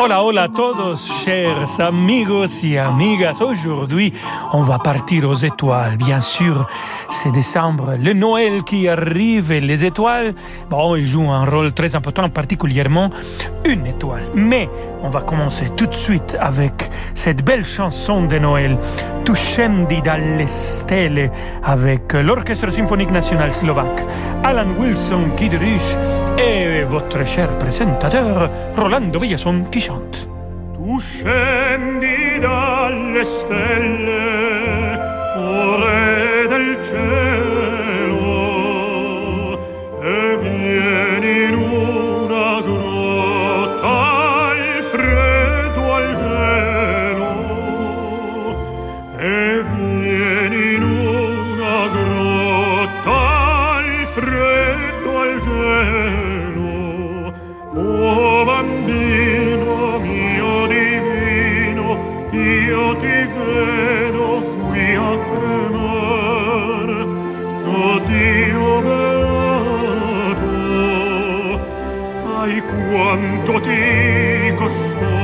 Hola, hola a todos, chers amigos y amigas. Aujourd'hui, on va partir aux étoiles, bien sûr. C'est décembre, le Noël qui arrive et les étoiles, bon, ils jouent un rôle très important, particulièrement une étoile. Mais on va commencer tout de suite avec cette belle chanson de Noël, Tu scendi dalle stelle, avec l'Orchestre symphonique national slovaque, Alan Wilson qui dirige, et votre cher présentateur, Rolando Villason qui chante. Tu scendi dalle stelle, o re del cielo, το τίκος στο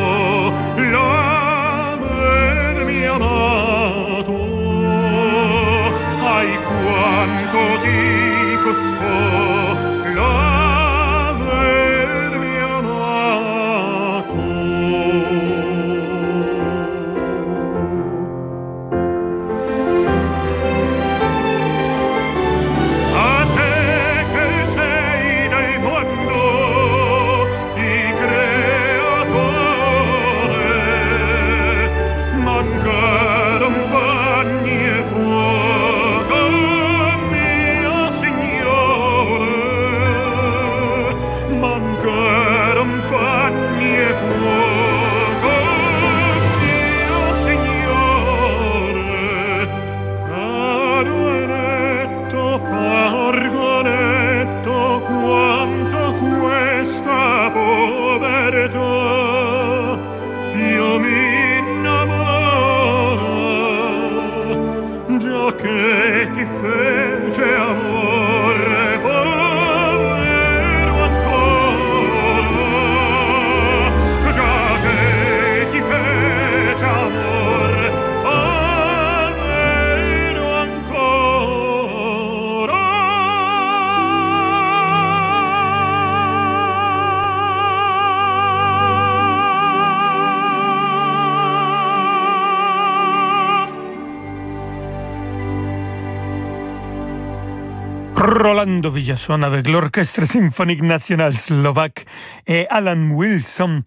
Avec l'Orchestre symphonique national slovaque et Alan Wilson.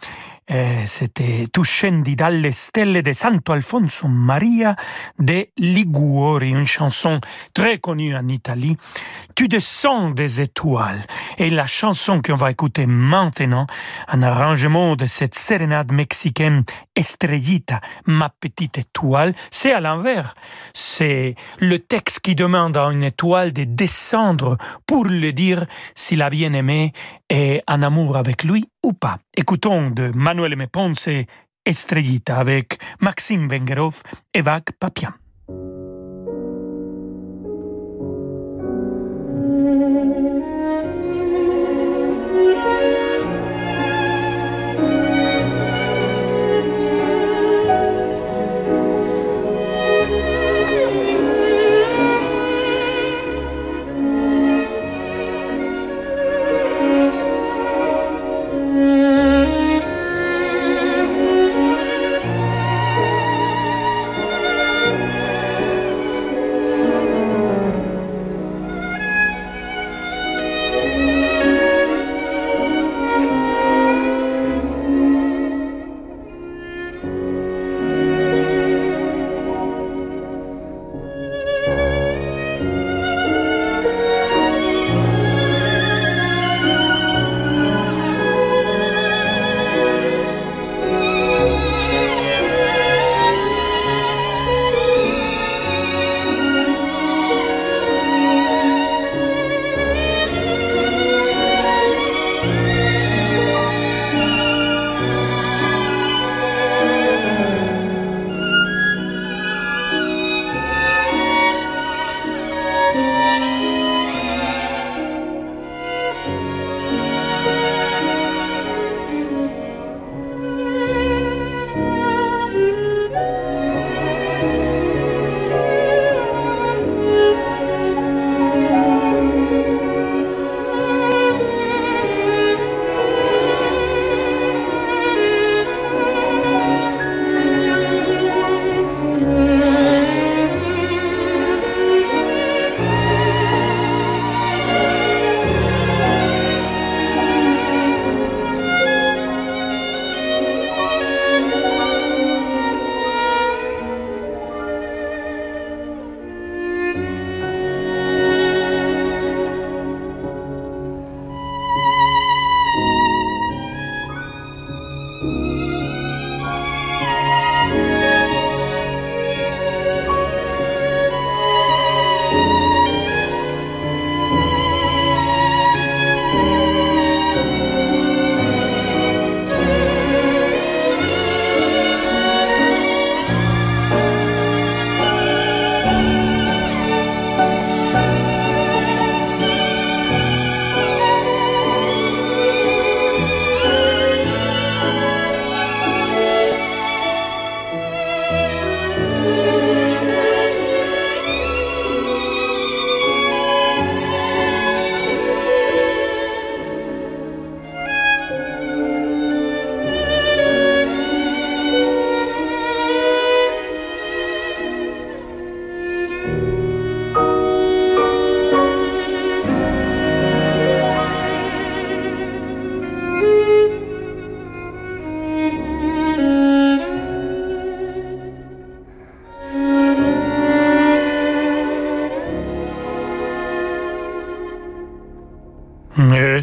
Euh, C'était Tu scendi dalle stelle de Santo Alfonso Maria de Liguori, une chanson très connue en Italie. Tu descends des étoiles. Et la chanson qu'on va écouter maintenant, un arrangement de cette sérénade mexicaine Estrellita, ma petite étoile, c'est à l'envers. C'est le texte qui demande à une étoile de descendre pour lui dire s'il a bien aimé et en amour avec lui ou pas. Écoutons de Manuel M. Ponce Estrellita avec Maxime Vengerov et Vague Papian.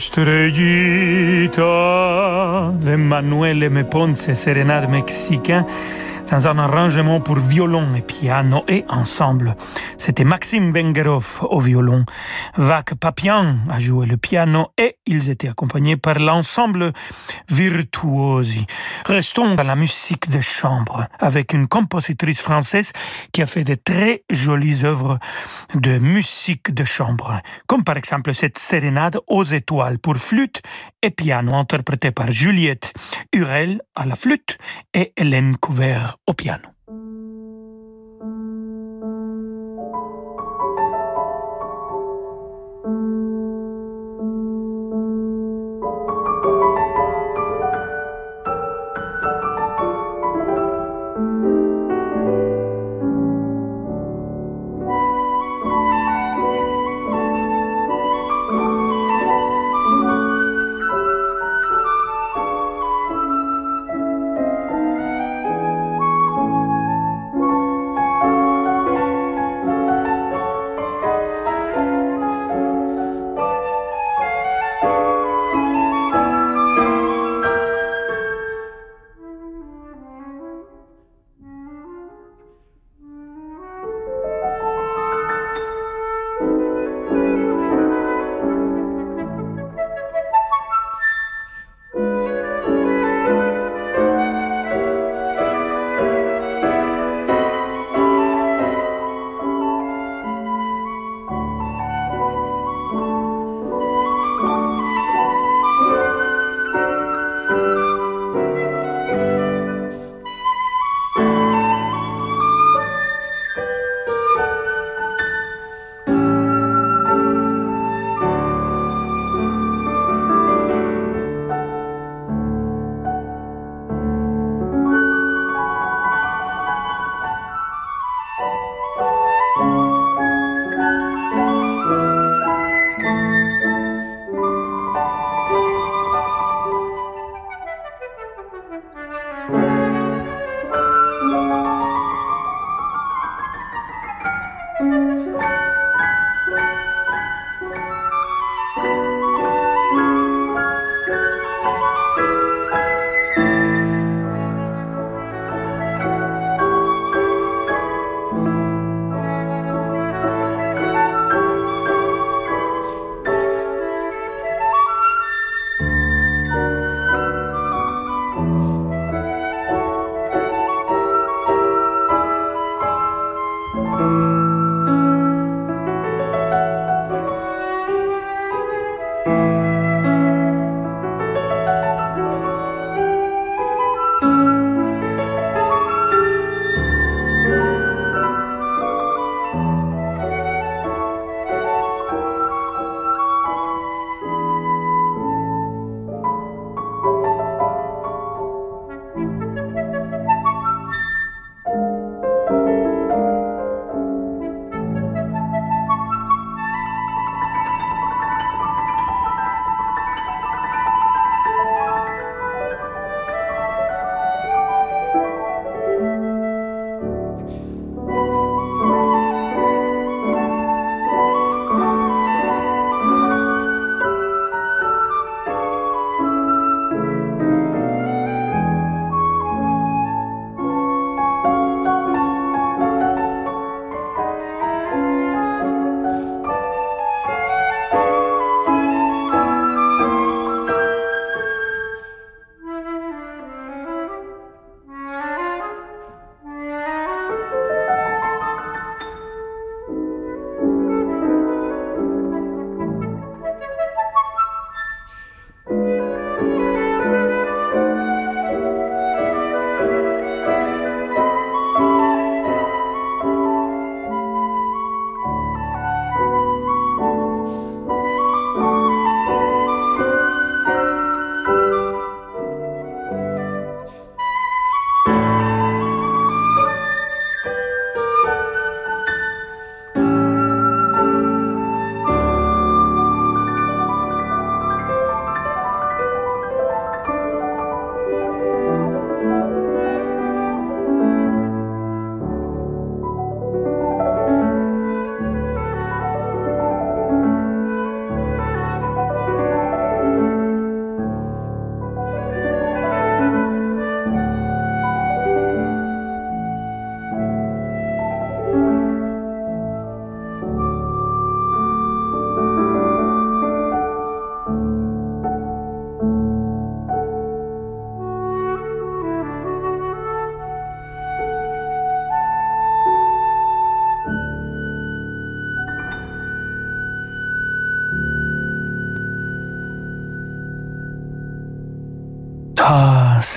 Estrellita de Manuel M. Ponce, sérénade mexicain, dans un arrangement pour violon et piano et ensemble. C'était Maxime Vengerov au violon, Vac Papian a joué le piano et ils étaient accompagnés par l'ensemble Virtuosi. Restons dans la musique de chambre avec une compositrice française qui a fait de très jolies œuvres de musique de chambre, comme par exemple cette sérénade aux étoiles pour flûte et piano interprétée par Juliette Hurel à la flûte et Hélène Couvert au piano.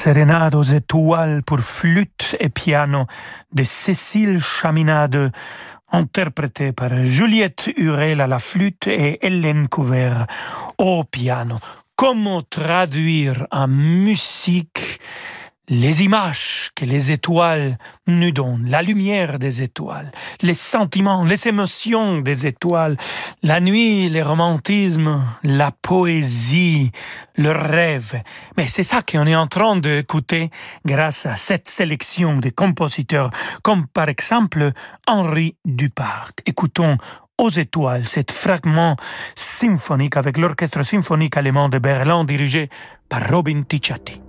Sérénade aux étoiles pour flûte et piano de Cécile Chaminade, interprétée par Juliette Hurel à la flûte et Hélène Couvert au piano. Comment traduire en musique les images que les étoiles nous donnent, la lumière des étoiles, les sentiments, les émotions des étoiles, la nuit, le romantisme, la poésie, le rêve. Mais c'est ça qu'on est en train d'écouter grâce à cette sélection de compositeurs, comme par exemple Henri Duparc. Écoutons aux étoiles, cet fragment symphonique avec l'orchestre symphonique allemand de Berlin dirigé par Robin Ticciati.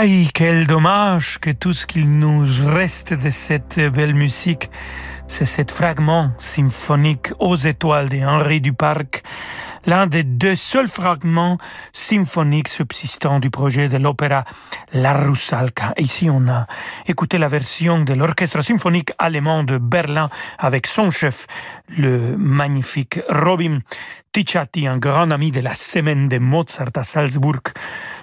Aïe, quel dommage que tout ce qu'il nous reste de cette belle musique, c'est ce fragment symphonique aux étoiles de Henri Duparc, l'un des deux seuls fragments symphoniques subsistants du projet de l'opéra La Russalka. Ici, on a écouté la version de l'orchestre symphonique allemand de Berlin avec son chef, le magnifique Robin Ticciati, un grand ami de la semaine de Mozart à Salzbourg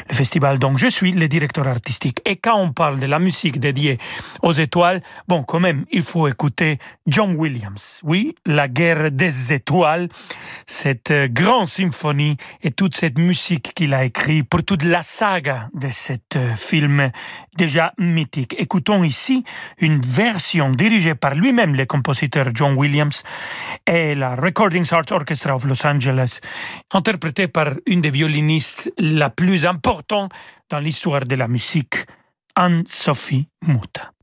le festival dont je suis le directeur artistique. Et quand on parle de la musique dédiée aux étoiles, bon, quand même, il faut écouter John Williams. Oui, La guerre des étoiles, cette euh, grande symphonie et toute cette musique qu'il a écrite pour toute la saga de cet euh, film déjà mythique. Écoutons ici une version dirigée par lui-même, le compositeur John Williams, et la Recording Arts Orchestra of Los Angeles, interprétée par une des violinistes la plus importante dans l'histoire de la musique, Anne-Sophie Muta.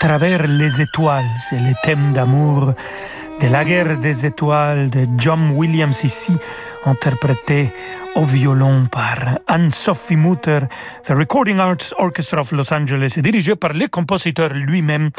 Travers les étoiles, c'est le thème d'amour de la guerre des étoiles de John Williams ici, interprété au violon par Anne-Sophie Mutter, The Recording Arts Orchestra of Los Angeles, dirigé par le compositeur lui-même,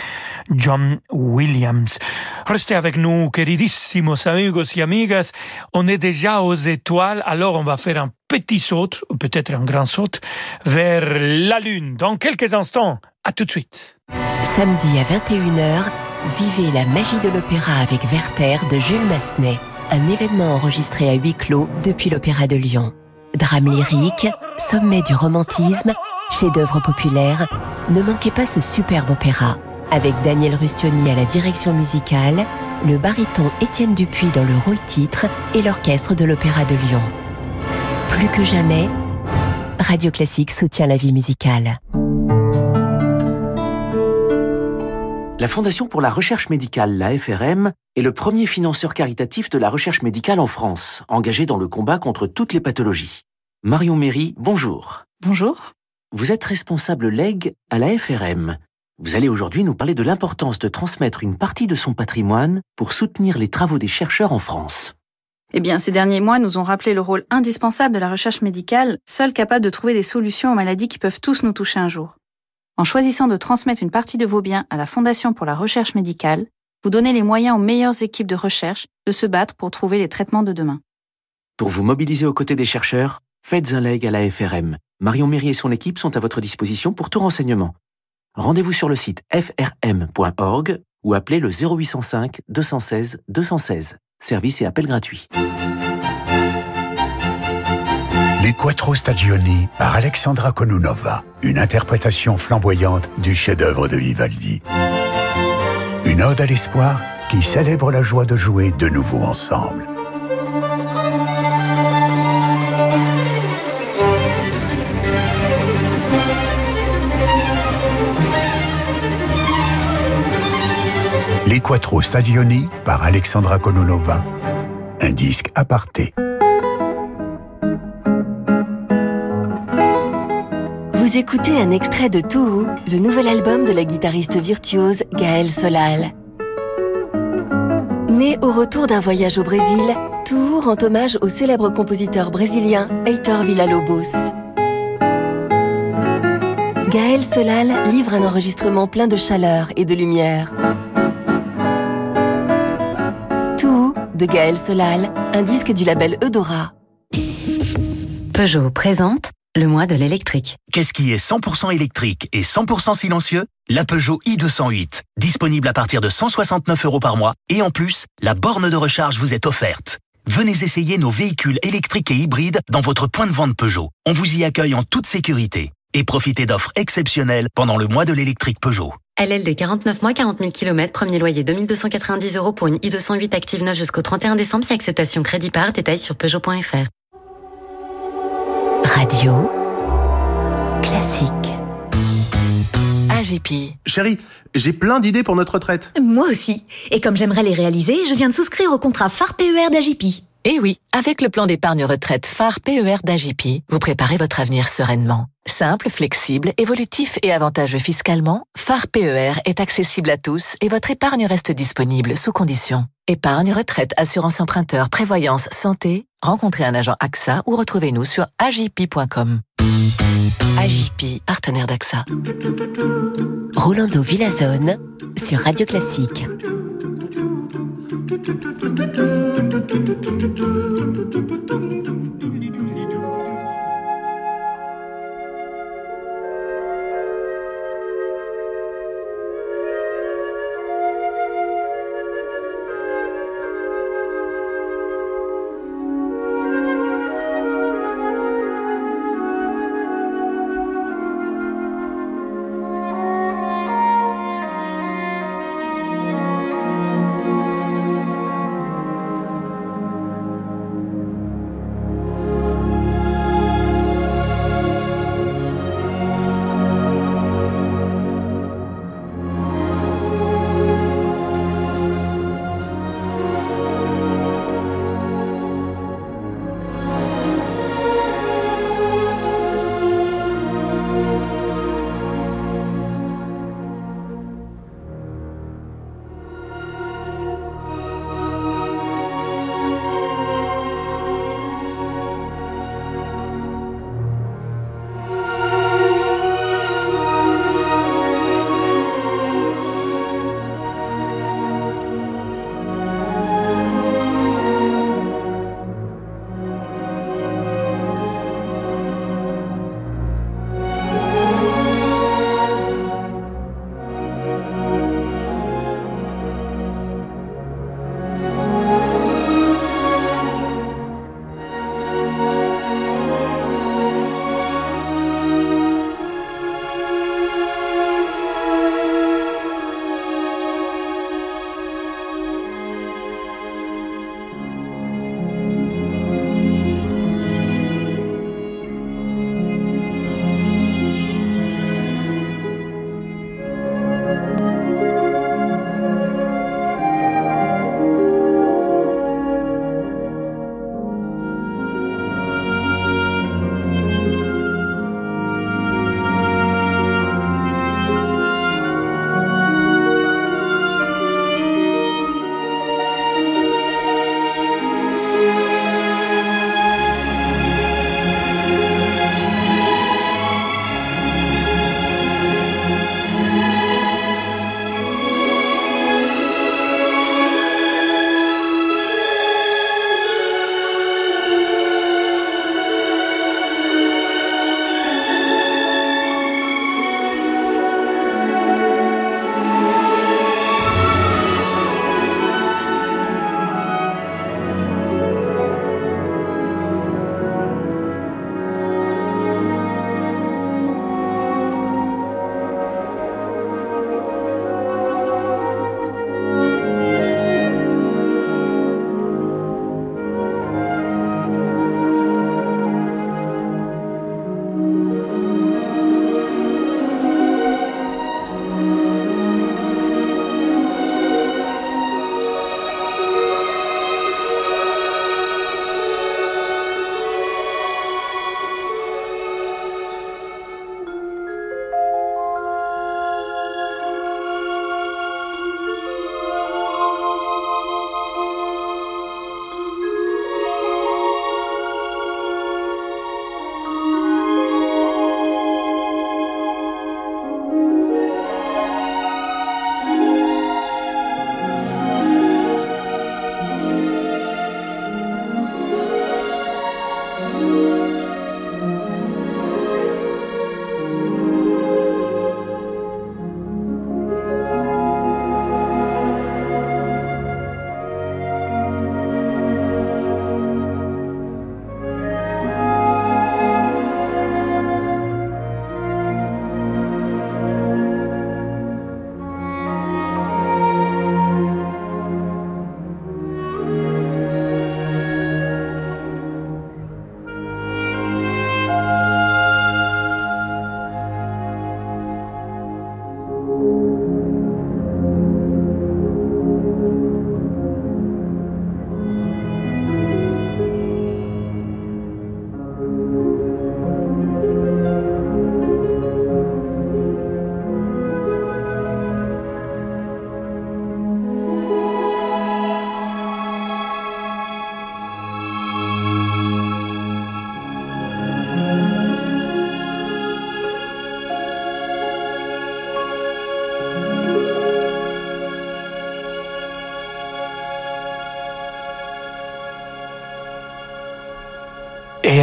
John Williams. Restez avec nous, queridissimos amigos y amigas. On est déjà aux étoiles, alors on va faire un petit saut, peut-être un grand saut, vers la Lune dans quelques instants. À tout de suite. Samedi à 21h, vivez la magie de l'opéra avec Werther de Jules Massenet un événement enregistré à huis clos depuis l'Opéra de Lyon. Drame lyrique, sommet du romantisme, chef-d'œuvre populaire, ne manquez pas ce superbe opéra. Avec Daniel Rustioni à la direction musicale, le baryton Étienne Dupuis dans le rôle titre et l'orchestre de l'Opéra de Lyon. Plus que jamais, Radio Classique soutient la vie musicale. La Fondation pour la recherche médicale, la FRM, est le premier financeur caritatif de la recherche médicale en France, engagé dans le combat contre toutes les pathologies. Marion Méry, bonjour. Bonjour. Vous êtes responsable leg à la FRM. Vous allez aujourd'hui nous parler de l'importance de transmettre une partie de son patrimoine pour soutenir les travaux des chercheurs en France. Eh bien, ces derniers mois nous ont rappelé le rôle indispensable de la recherche médicale, seule capable de trouver des solutions aux maladies qui peuvent tous nous toucher un jour. En choisissant de transmettre une partie de vos biens à la Fondation pour la recherche médicale, vous donnez les moyens aux meilleures équipes de recherche de se battre pour trouver les traitements de demain. Pour vous mobiliser aux côtés des chercheurs, faites un leg à la FRM. Marion Méry et son équipe sont à votre disposition pour tout renseignement. Rendez-vous sur le site frm.org ou appelez le 0805 216 216. Service et appel gratuit. Les Quattro Stagioni par Alexandra Konunova, une interprétation flamboyante du chef-d'œuvre de Vivaldi. Une ode à l'espoir qui célèbre la joie de jouer de nouveau ensemble. Quattro Stagioni par Alexandra Konunova, un disque aparté. Vous écoutez un extrait de Tohu, le nouvel album de la guitariste virtuose Gaëlle Solal. Né au retour d'un voyage au Brésil, Tohu rend hommage au célèbre compositeur brésilien Heitor Villa-Lobos. Gaël Solal livre un enregistrement plein de chaleur et de lumière. De Gaël Solal, un disque du label Eudora. Peugeot présente le mois de l'électrique. Qu'est-ce qui est 100% électrique et 100% silencieux? La Peugeot i208. Disponible à partir de 169 euros par mois. Et en plus, la borne de recharge vous est offerte. Venez essayer nos véhicules électriques et hybrides dans votre point de vente Peugeot. On vous y accueille en toute sécurité. Et profitez d'offres exceptionnelles pendant le mois de l'électrique Peugeot. LLD 49 mois, 40 000 km, premier loyer 2290 euros pour une i208 active 9 jusqu'au 31 décembre, si acceptation crédit par, détail sur Peugeot.fr. Radio classique. AGP. Chérie, j'ai plein d'idées pour notre retraite. Moi aussi. Et comme j'aimerais les réaliser, je viens de souscrire au contrat phare PER d'AGP. Eh oui, avec le plan d'épargne retraite phare PER d'AGP, vous préparez votre avenir sereinement. Simple, flexible, évolutif et avantageux fiscalement, phare PER est accessible à tous et votre épargne reste disponible sous conditions. Épargne, retraite, assurance emprunteur, prévoyance, santé, rencontrez un agent AXA ou retrouvez-nous sur agip.com. AGP, partenaire d'AXA. Rolando Villazone sur Radio Classique. Thank you.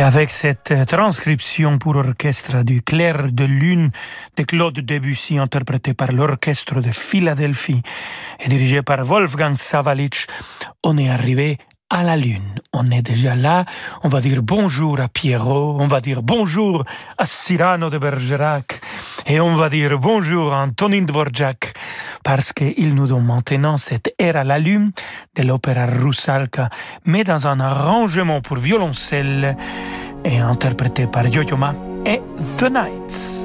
Avec cette transcription pour orchestre du Clair de Lune de Claude Debussy interprété par l'orchestre de Philadelphie et dirigé par Wolfgang Savalitch, on est arrivé à la Lune. On est déjà là. On va dire bonjour à Pierrot. On va dire bonjour à Cyrano de Bergerac. Et on va dire bonjour à Antonin Dvorak parce qu'il nous donne maintenant cette ère à la Lune de l'opéra Rusalka, mais dans un arrangement pour violoncelle et interprété par Yo-Yo Ma et The Knights.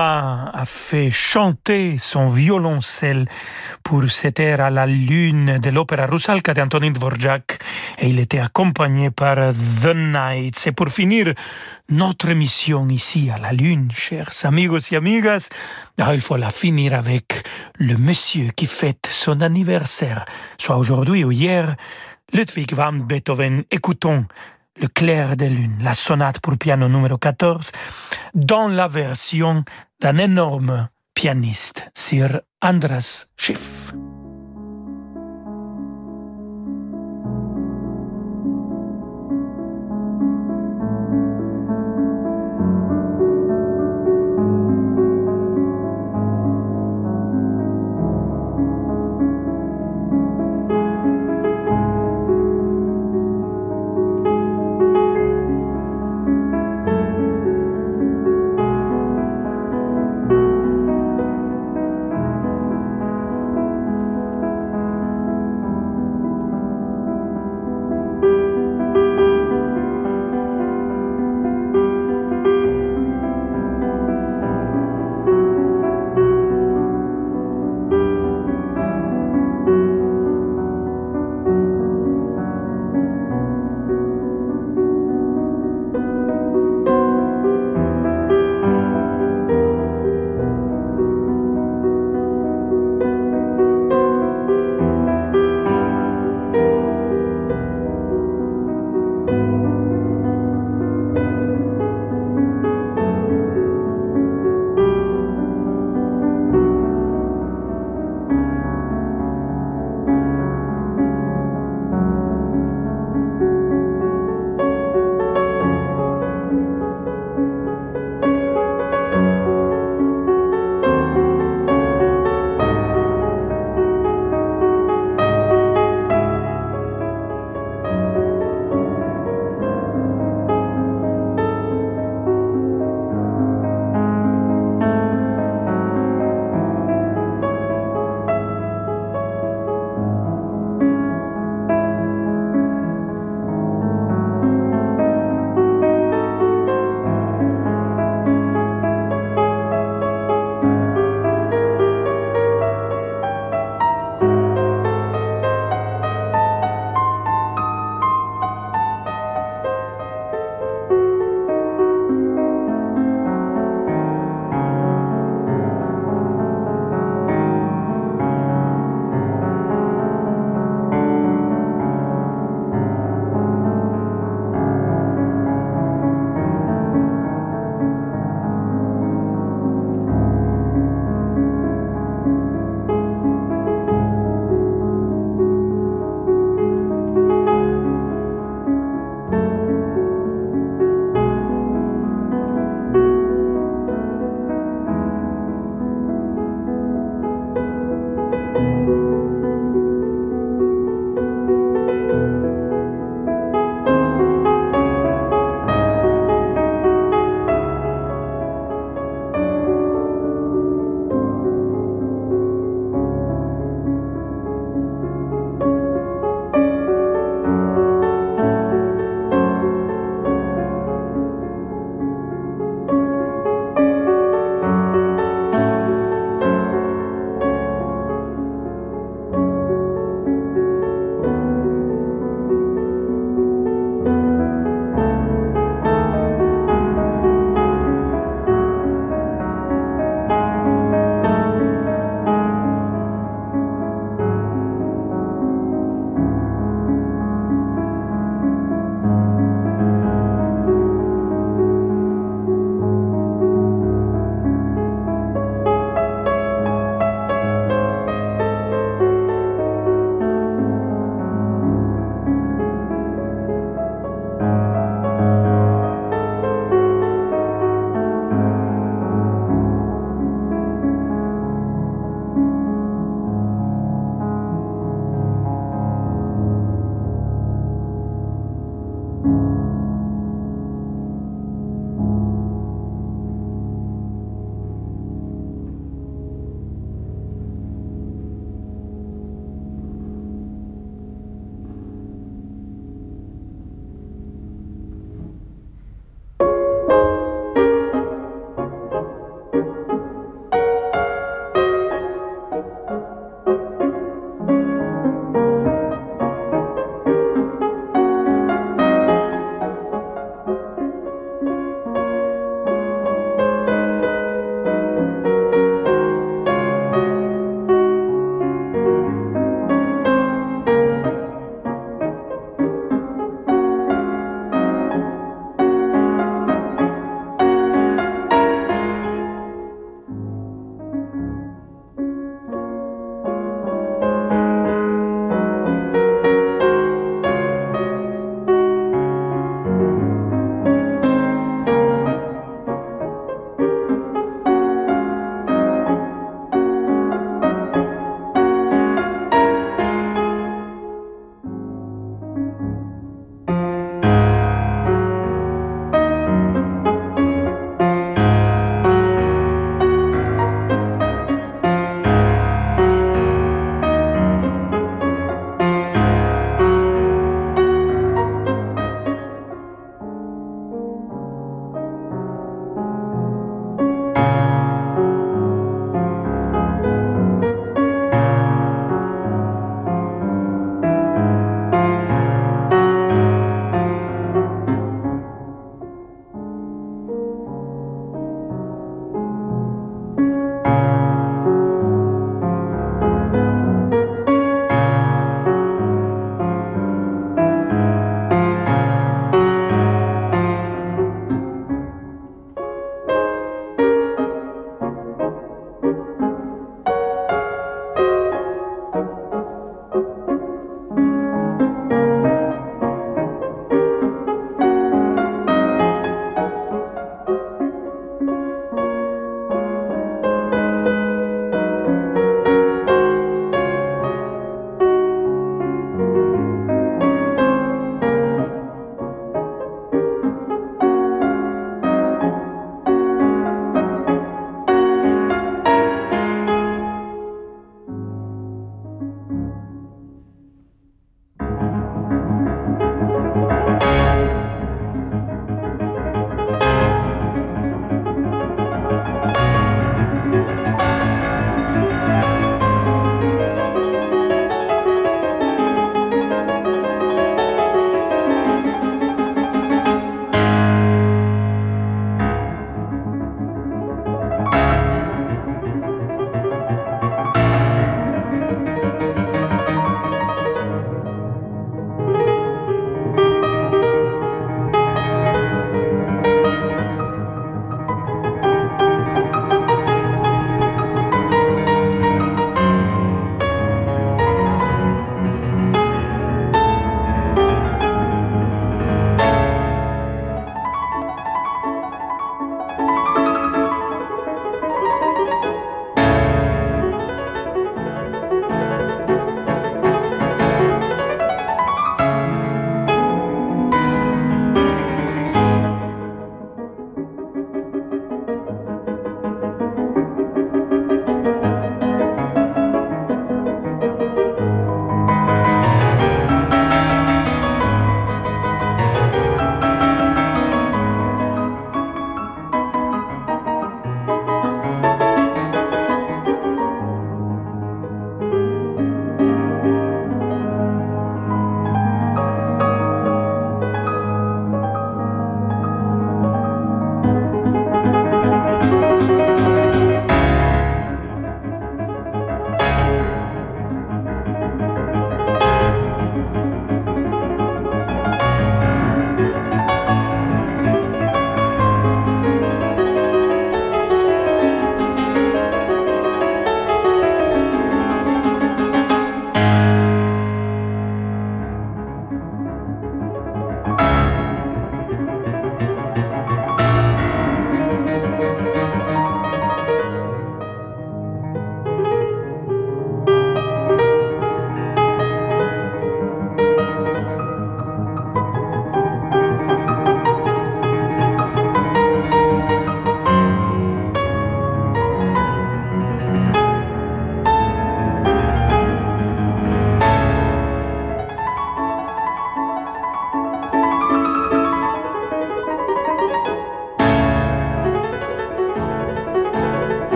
A fait chanter son violoncelle pour cet air à la lune de l'opéra Rusalka d'Antonin Dvorak et il était accompagné par The Nights. Et pour finir notre mission ici à la lune, chers amigos et amigas, ah, il faut la finir avec le monsieur qui fête son anniversaire, soit aujourd'hui ou hier, Ludwig van Beethoven. Écoutons le clair de lune, la sonate pour piano numéro 14, dans la version d'un énorme pianiste, Sir Andras Schiff.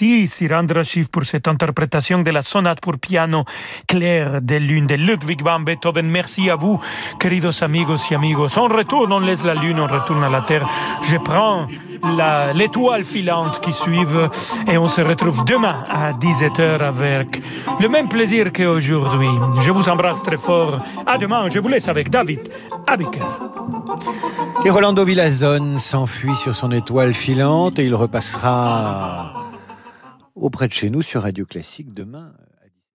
Merci, Sir Andrashif, pour cette interprétation de la sonate pour piano claire de lune de Ludwig van Beethoven. Merci à vous, queridos amigos y amigos. On retourne, on laisse la lune, on retourne à la terre. Je prends l'étoile filante qui suit et on se retrouve demain à 17h avec le même plaisir qu'aujourd'hui. Je vous embrasse très fort. À demain, je vous laisse avec David Abiker. Et Rolando Villazone s'enfuit sur son étoile filante et il repassera auprès de chez nous sur Radio Classique demain.